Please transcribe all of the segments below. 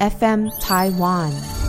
FM Taiwan。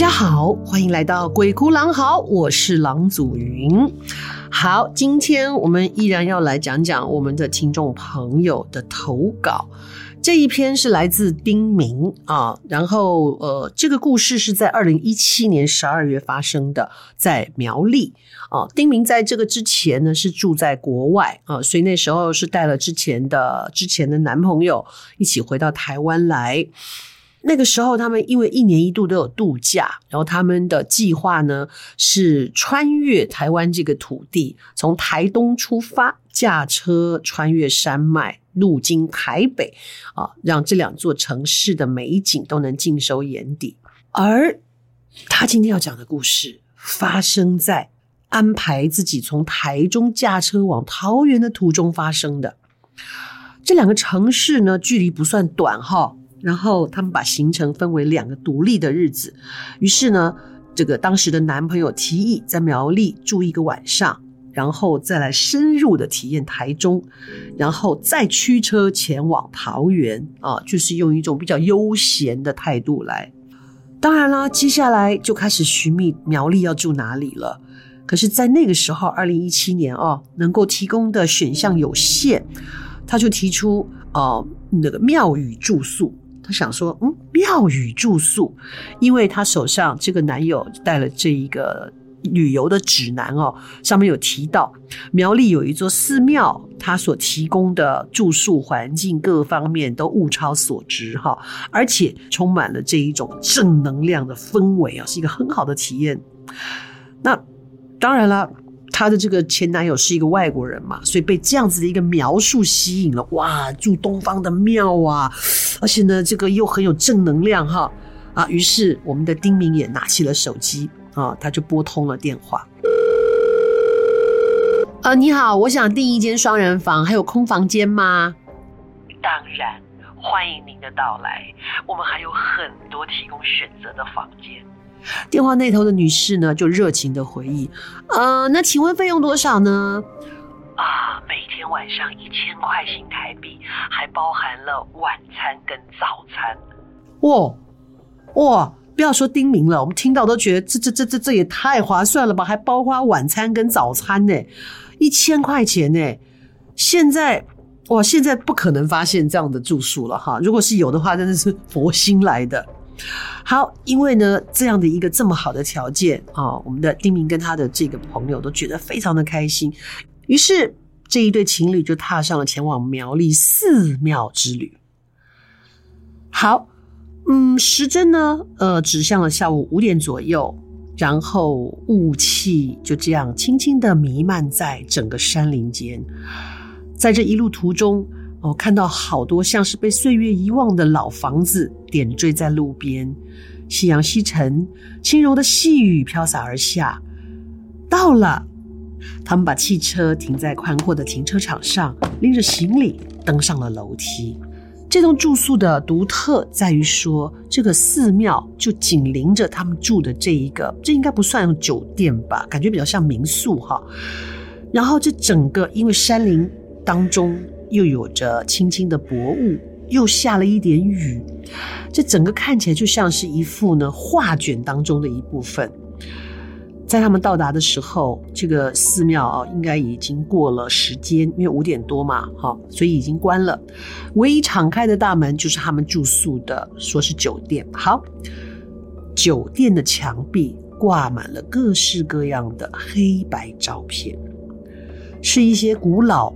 大家好，欢迎来到鬼哭狼嚎，我是郎祖云。好，今天我们依然要来讲讲我们的听众朋友的投稿。这一篇是来自丁明啊，然后呃，这个故事是在二零一七年十二月发生的，在苗栗啊。丁明在这个之前呢是住在国外啊，所以那时候是带了之前的之前的男朋友一起回到台湾来。那个时候，他们因为一年一度都有度假，然后他们的计划呢是穿越台湾这个土地，从台东出发，驾车穿越山脉，路经台北，啊，让这两座城市的美景都能尽收眼底。而他今天要讲的故事，发生在安排自己从台中驾车往桃园的途中发生的。这两个城市呢，距离不算短哈。然后他们把行程分为两个独立的日子，于是呢，这个当时的男朋友提议在苗栗住一个晚上，然后再来深入的体验台中，然后再驱车前往桃园啊，就是用一种比较悠闲的态度来。当然啦，接下来就开始寻觅苗栗要住哪里了。可是，在那个时候，二零一七年哦，能够提供的选项有限，他就提出呃那个庙宇住宿。他想说，嗯，庙宇住宿，因为他手上这个男友带了这一个旅游的指南哦，上面有提到苗栗有一座寺庙，他所提供的住宿环境各方面都物超所值哈，而且充满了这一种正能量的氛围啊，是一个很好的体验。那当然了。她的这个前男友是一个外国人嘛，所以被这样子的一个描述吸引了。哇，住东方的庙啊，而且呢，这个又很有正能量哈啊。于是我们的丁明也拿起了手机啊，他就拨通了电话。呃，你好，我想订一间双人房，还有空房间吗？当然，欢迎您的到来。我们还有很多提供选择的房间。电话那头的女士呢，就热情的回忆：“呃，那请问费用多少呢？啊，每天晚上一千块新台币，还包含了晚餐跟早餐。哇哇，不要说丁明了，我们听到都觉得这这这这这也太划算了吧？还包括晚餐跟早餐呢，一千块钱呢。现在哇，现在不可能发现这样的住宿了哈。如果是有的话，真的是佛心来的。”好，因为呢，这样的一个这么好的条件啊，我们的丁明跟他的这个朋友都觉得非常的开心，于是这一对情侣就踏上了前往苗栗寺庙之旅。好，嗯，时针呢，呃，指向了下午五点左右，然后雾气就这样轻轻的弥漫在整个山林间，在这一路途中。哦，看到好多像是被岁月遗忘的老房子点缀在路边，夕阳西沉，轻柔的细雨飘洒而下。到了，他们把汽车停在宽阔的停车场上，拎着行李登上了楼梯。这栋住宿的独特在于说，这个寺庙就紧邻着他们住的这一个，这应该不算酒店吧？感觉比较像民宿哈。然后这整个因为山林当中。又有着轻轻的薄雾，又下了一点雨，这整个看起来就像是一幅呢画卷当中的一部分。在他们到达的时候，这个寺庙啊，应该已经过了时间，因为五点多嘛，哈，所以已经关了。唯一敞开的大门就是他们住宿的，说是酒店。好，酒店的墙壁挂满了各式各样的黑白照片，是一些古老。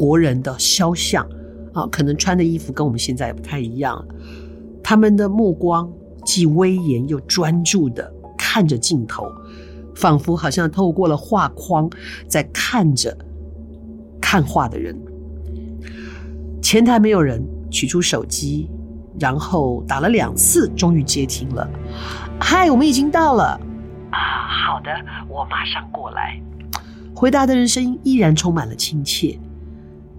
国人的肖像啊，可能穿的衣服跟我们现在也不太一样。他们的目光既威严又专注的看着镜头，仿佛好像透过了画框在看着看画的人。前台没有人，取出手机，然后打了两次，终于接听了。嗨，我们已经到了。啊，好的，我马上过来。回答的人声音依然充满了亲切。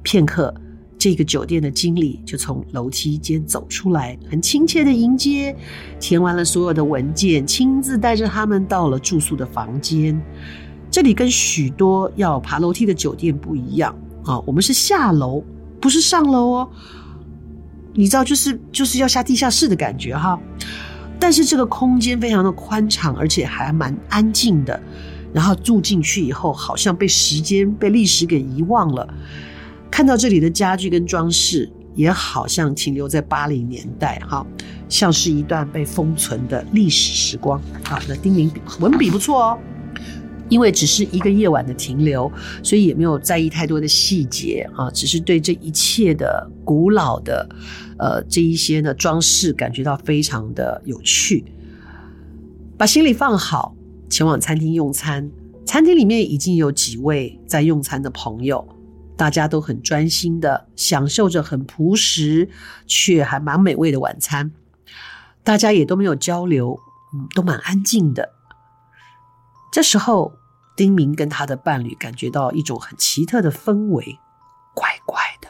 片刻，这个酒店的经理就从楼梯间走出来，很亲切的迎接，填完了所有的文件，亲自带着他们到了住宿的房间。这里跟许多要爬楼梯的酒店不一样啊，我们是下楼，不是上楼哦。你知道，就是就是要下地下室的感觉哈。但是这个空间非常的宽敞，而且还蛮安静的。然后住进去以后，好像被时间、被历史给遗忘了。看到这里的家具跟装饰，也好像停留在八零年代哈，像是一段被封存的历史时光。好，那丁玲文笔不错哦。因为只是一个夜晚的停留，所以也没有在意太多的细节啊，只是对这一切的古老的，呃，这一些呢装饰感觉到非常的有趣。把行李放好，前往餐厅用餐。餐厅里面已经有几位在用餐的朋友，大家都很专心的享受着很朴实却还蛮美味的晚餐。大家也都没有交流，嗯，都蛮安静的。这时候。丁明跟他的伴侣感觉到一种很奇特的氛围，怪怪的，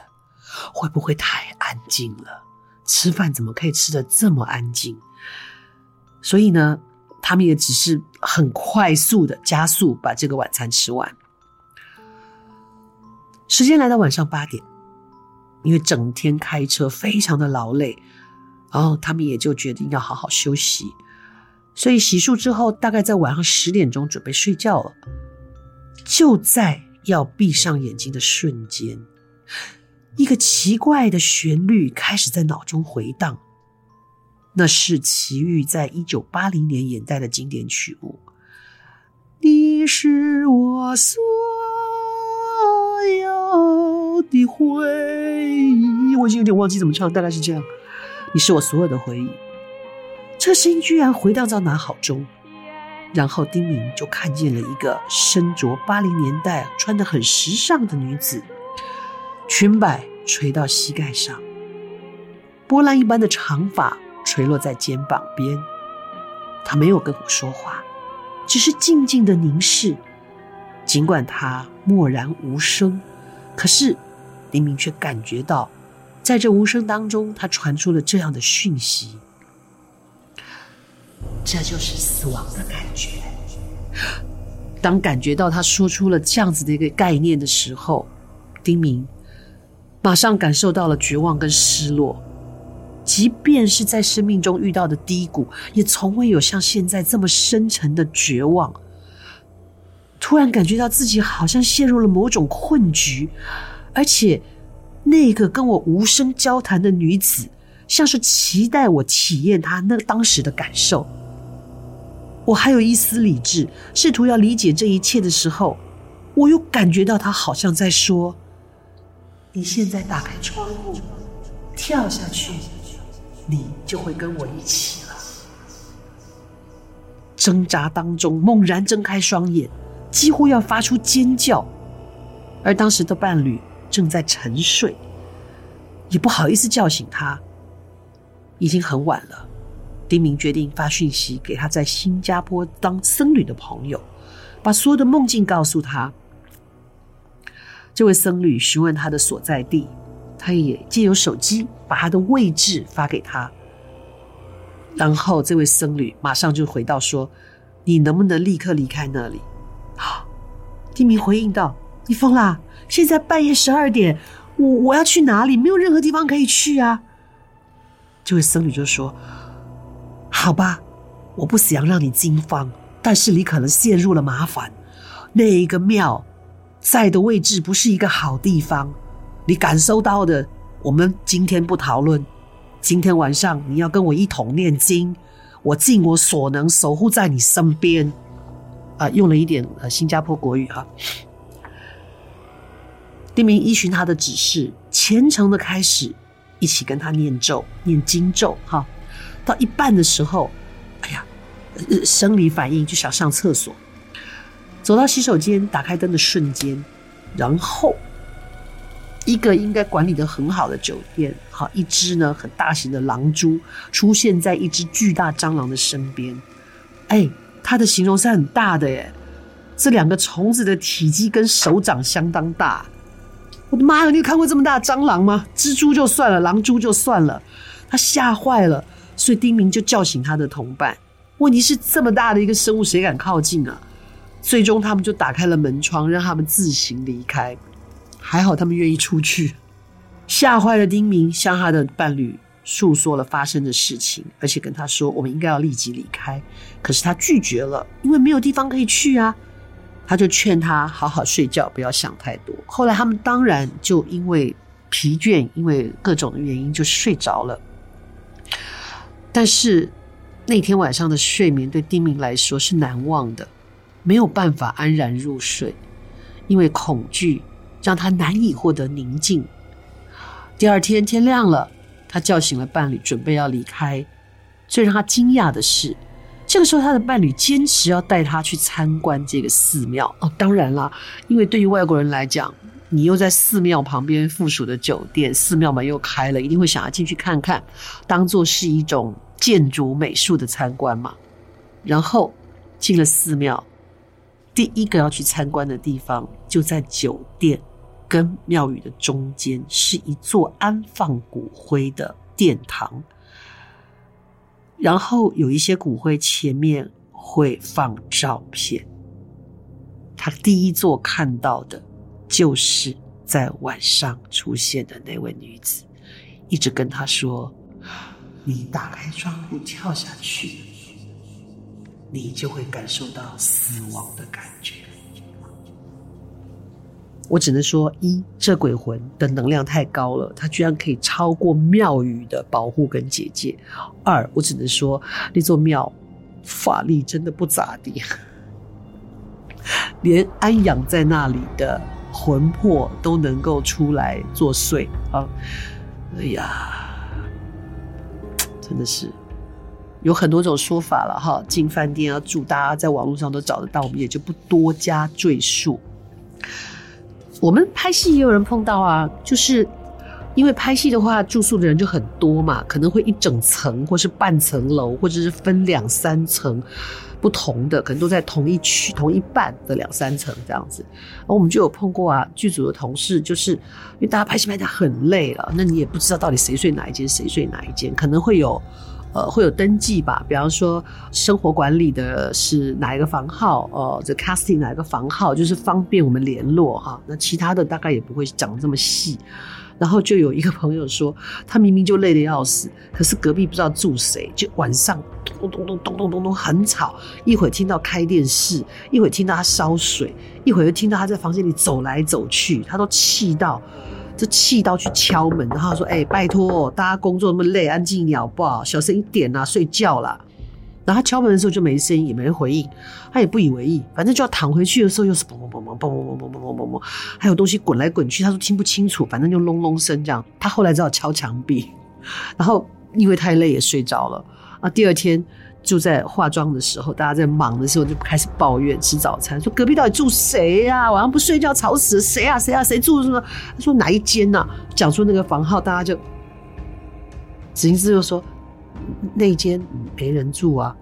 会不会太安静了？吃饭怎么可以吃得这么安静？所以呢，他们也只是很快速的加速把这个晚餐吃完。时间来到晚上八点，因为整天开车非常的劳累，然后他们也就决定要好好休息。所以洗漱之后，大概在晚上十点钟准备睡觉了。就在要闭上眼睛的瞬间，一个奇怪的旋律开始在脑中回荡。那是齐豫在一九八零年演带的经典曲目。你是我所有的回忆，我已经有点忘记怎么唱，大概是这样。你是我所有的回忆。这声音居然回荡到脑海中，然后丁明就看见了一个身着八零年代穿得很时尚的女子，裙摆垂到膝盖上，波浪一般的长发垂落在肩膀边。她没有跟我说话，只是静静的凝视。尽管她默然无声，可是丁明却感觉到，在这无声当中，他传出了这样的讯息。这就是死亡的感觉。当感觉到他说出了这样子的一个概念的时候，丁明马上感受到了绝望跟失落。即便是在生命中遇到的低谷，也从未有像现在这么深沉的绝望。突然感觉到自己好像陷入了某种困局，而且那个跟我无声交谈的女子，像是期待我体验她那当时的感受。我还有一丝理智，试图要理解这一切的时候，我又感觉到她好像在说：“你现在打开窗户，跳下去，你就会跟我一起了。”挣扎当中，猛然睁开双眼，几乎要发出尖叫，而当时的伴侣正在沉睡，也不好意思叫醒他，已经很晚了。丁明决定发讯息给他在新加坡当僧侣的朋友，把所有的梦境告诉他。这位僧侣询问他的所在地，他也借由手机把他的位置发给他。然后这位僧侣马上就回到说：“你能不能立刻离开那里？”啊，丁明回应道：“你疯啦！现在半夜十二点，我我要去哪里？没有任何地方可以去啊！”这位僧侣就说。好吧，我不想让你惊慌，但是你可能陷入了麻烦。那一个庙在的位置不是一个好地方，你感受到的，我们今天不讨论。今天晚上你要跟我一同念经，我尽我所能守护在你身边。啊，用了一点呃新加坡国语哈。丁明依循他的指示，虔诚的开始一起跟他念咒、念经咒哈。到一半的时候，哎呀，生理反应就想上厕所。走到洗手间，打开灯的瞬间，然后一个应该管理的很好的酒店，好，一只呢很大型的狼蛛出现在一只巨大蟑螂的身边，哎，它的形容是很大的耶，这两个虫子的体积跟手掌相当大。我的妈呀！你有看过这么大的蟑螂吗？蜘蛛就算了，狼蛛就算了，他吓坏了，所以丁明就叫醒他的同伴。问题是这么大的一个生物，谁敢靠近啊？最终他们就打开了门窗，让他们自行离开。还好他们愿意出去。吓坏了丁明，向他的伴侣诉说了发生的事情，而且跟他说我们应该要立即离开。可是他拒绝了，因为没有地方可以去啊。他就劝他好好睡觉，不要想太多。后来他们当然就因为疲倦，因为各种的原因就睡着了。但是那天晚上的睡眠对丁明来说是难忘的，没有办法安然入睡，因为恐惧让他难以获得宁静。第二天天亮了，他叫醒了伴侣，准备要离开。最让他惊讶的是。这个时候，他的伴侣坚持要带他去参观这个寺庙。哦，当然啦，因为对于外国人来讲，你又在寺庙旁边附属的酒店，寺庙门又开了，一定会想要进去看看，当做是一种建筑美术的参观嘛。然后进了寺庙，第一个要去参观的地方就在酒店跟庙宇的中间，是一座安放骨灰的殿堂。然后有一些骨灰前面会放照片，他第一座看到的就是在晚上出现的那位女子，一直跟他说：“你打开窗户跳下去，你就会感受到死亡的感觉。”我只能说，一这鬼魂的能量太高了，它居然可以超过庙宇的保护跟结界。二，我只能说那座庙法力真的不咋地，连安养在那里的魂魄都能够出来作祟啊！哎呀，真的是有很多种说法了哈。进饭店要住，大家在网络上都找得到，我们也就不多加赘述。我们拍戏也有人碰到啊，就是因为拍戏的话，住宿的人就很多嘛，可能会一整层，或是半层楼，或者是分两三层不同的，可能都在同一区、同一半的两三层这样子。然后我们就有碰过啊，剧组的同事就是因为大家拍戏拍得很累了，那你也不知道到底谁睡哪一间，谁睡哪一间，可能会有。呃，会有登记吧，比方说生活管理的是哪一个房号，呃，这 casting 哪一个房号，就是方便我们联络哈。那其他的大概也不会讲这么细。然后就有一个朋友说，他明明就累得要死，可是隔壁不知道住谁，就晚上咚咚咚咚咚咚咚很吵，一会儿听到开电视，一会儿听到他烧水，一会又听到他在房间里走来走去，他都气到。就气到去敲门，然后说：“哎、拜托，大家工作那么累，安静一点好不好？小声一点啊，睡觉啦。”然后他敲门的时候就没声音，也没人回应，他也不以为意，反正就要躺回去的时候又是嘣嘣嘣嘣嘣嘣嘣嘣嘣嘣嘣，还有东西滚来滚去，他说听不清楚，反正就隆隆声这样。他后来只好敲墙壁，然后因为太累也睡着了啊。第二天。就在化妆的时候，大家在忙的时候就开始抱怨吃早餐，说隔壁到底住谁呀？晚上不睡觉吵死了，谁啊谁啊谁住什么？他说哪一间呢？讲出那个房号，大家就，执行师就说那一间没人住啊，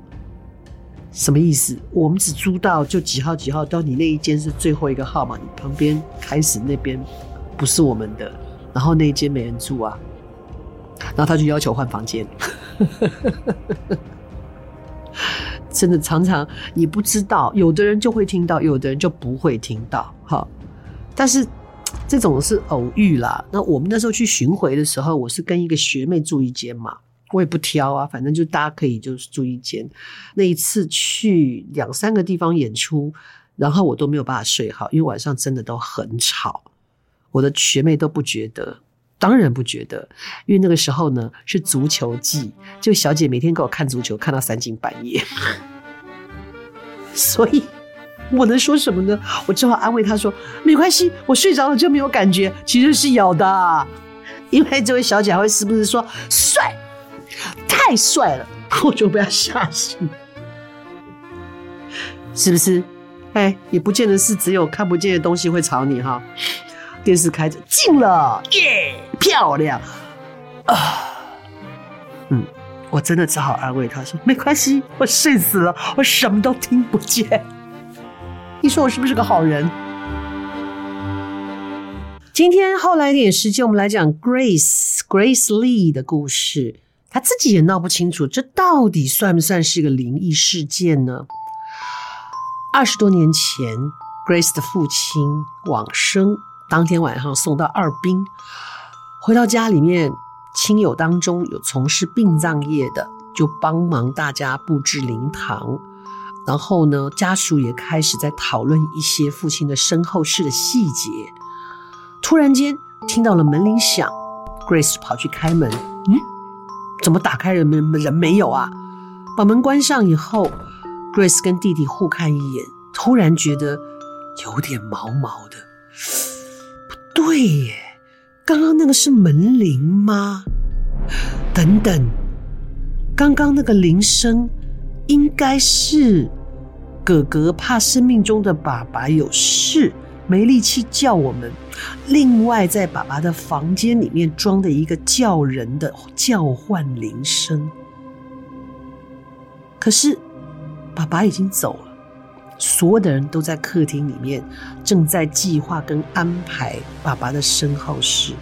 什么意思？我们只租到就几号几号，到你那一间是最后一个号码，你旁边开始那边不是我们的，然后那一间没人住啊，然后他就要求换房间。真的常常你不知道，有的人就会听到，有的人就不会听到。哈，但是这种是偶遇啦。那我们那时候去巡回的时候，我是跟一个学妹住一间嘛，我也不挑啊，反正就大家可以就是住一间。那一次去两三个地方演出，然后我都没有办法睡好，因为晚上真的都很吵。我的学妹都不觉得。当然不觉得，因为那个时候呢是足球季，就小姐每天给我看足球，看到三更半夜，所以我能说什么呢？我只好安慰她说：“没关系，我睡着了就没有感觉。”其实是有的，因为这位小姐还会时不时说：“帅，太帅了。”我就被她吓醒，是不是？哎，也不见得是只有看不见的东西会吵你哈。电视开着，进了，耶，漂亮啊！嗯，我真的只好安慰他说：“没关系，我睡死了，我什么都听不见。”你说我是不是个好人？今天后来一点时间，我们来讲 Grace Grace Lee 的故事。她自己也闹不清楚，这到底算不算是个灵异事件呢？二十多年前，Grace 的父亲往生，当天晚上送到二殡，回到家里面，亲友当中有从事殡葬业的，就帮忙大家布置灵堂。然后呢，家属也开始在讨论一些父亲的身后事的细节。突然间听到了门铃响，Grace 跑去开门，嗯，怎么打开人门人没有啊？把门关上以后。Grace 跟弟弟互看一眼，突然觉得有点毛毛的。对耶，刚刚那个是门铃吗？等等，刚刚那个铃声应该是哥哥怕生命中的爸爸有事，没力气叫我们。另外，在爸爸的房间里面装的一个叫人的叫唤铃声。可是。爸爸已经走了，所有的人都在客厅里面，正在计划跟安排爸爸的身后事。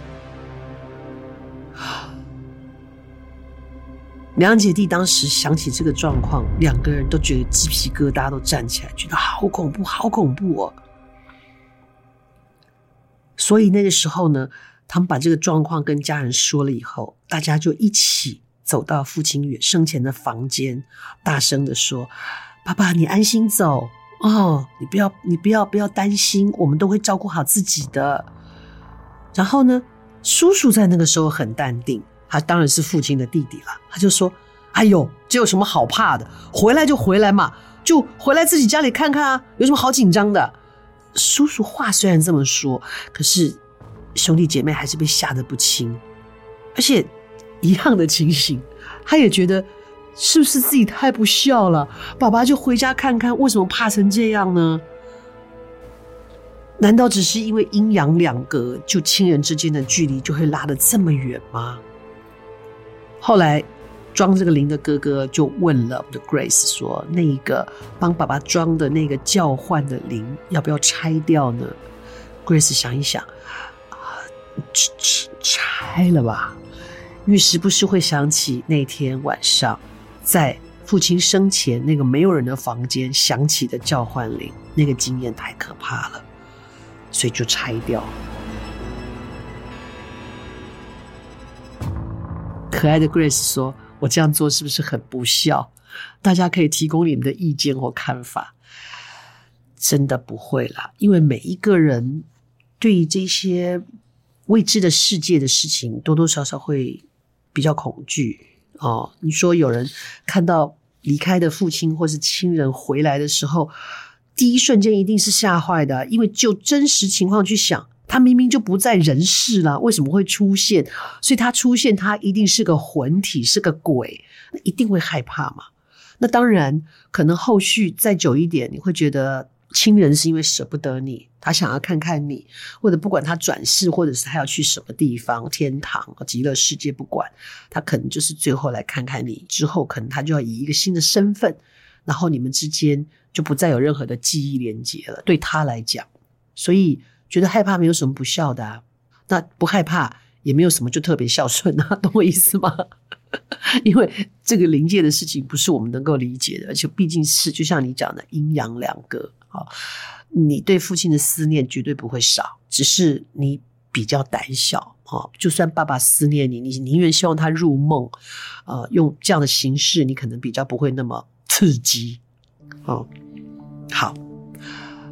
两姐弟当时想起这个状况，两个人都觉得鸡皮疙瘩都站起来，觉得好恐怖，好恐怖哦。所以那个时候呢，他们把这个状况跟家人说了以后，大家就一起。走到父亲生前的房间，大声的说：“爸爸，你安心走哦，你不要，你不要，不要担心，我们都会照顾好自己的。”然后呢，叔叔在那个时候很淡定，他当然是父亲的弟弟了，他就说：“哎呦，这有什么好怕的？回来就回来嘛，就回来自己家里看看啊，有什么好紧张的？”叔叔话虽然这么说，可是兄弟姐妹还是被吓得不轻，而且。一样的情形，他也觉得是不是自己太不孝了？爸爸就回家看看，为什么怕成这样呢？难道只是因为阴阳两隔，就亲人之间的距离就会拉得这么远吗？后来装这个铃的哥哥就问了我的 Grace 说：“那一个帮爸爸装的那个叫唤的铃，要不要拆掉呢？”Grace 想一想，啊，拆拆了吧。于是不是会想起那天晚上，在父亲生前那个没有人的房间响起的叫唤铃，那个经验太可怕了，所以就拆掉。可爱的 Grace 说：“我这样做是不是很不孝？大家可以提供你们的意见或看法。”真的不会啦，因为每一个人对于这些未知的世界的事情，多多少少会。比较恐惧哦，你说有人看到离开的父亲或是亲人回来的时候，第一瞬间一定是吓坏的，因为就真实情况去想，他明明就不在人世了，为什么会出现？所以他出现，他一定是个魂体，是个鬼，那一定会害怕嘛。那当然，可能后续再久一点，你会觉得。亲人是因为舍不得你，他想要看看你，或者不管他转世，或者是他要去什么地方，天堂、极乐世界，不管他可能就是最后来看看你，之后可能他就要以一个新的身份，然后你们之间就不再有任何的记忆连接了。对他来讲，所以觉得害怕没有什么不孝的啊，那不害怕也没有什么就特别孝顺啊，懂我意思吗？因为这个临界的事情不是我们能够理解的，而且毕竟是就像你讲的阴阳两隔。啊，你对父亲的思念绝对不会少，只是你比较胆小。好，就算爸爸思念你，你宁愿希望他入梦，呃，用这样的形式，你可能比较不会那么刺激。好，好，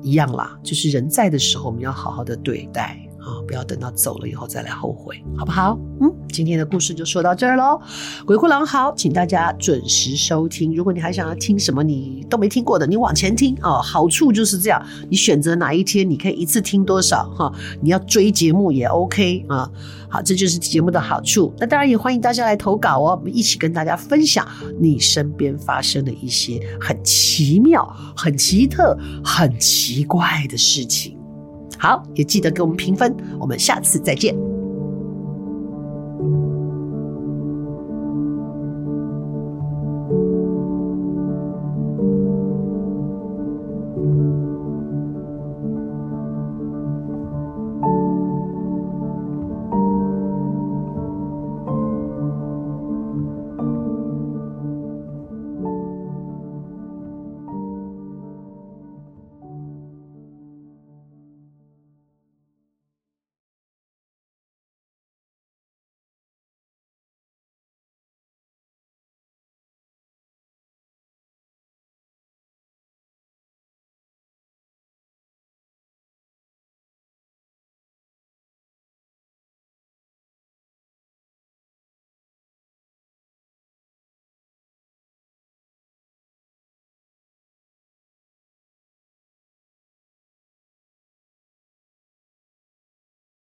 一样啦，就是人在的时候，我们要好好的对待。啊，不要等到走了以后再来后悔，好不好？嗯，今天的故事就说到这儿喽。鬼哭狼嚎，请大家准时收听。如果你还想要听什么你都没听过的，你往前听哦。好处就是这样，你选择哪一天，你可以一次听多少哈。你要追节目也 OK 啊。好，这就是节目的好处。那当然也欢迎大家来投稿哦，我们一起跟大家分享你身边发生的一些很奇妙、很奇特、很奇怪的事情。好，也记得给我们评分。我们下次再见。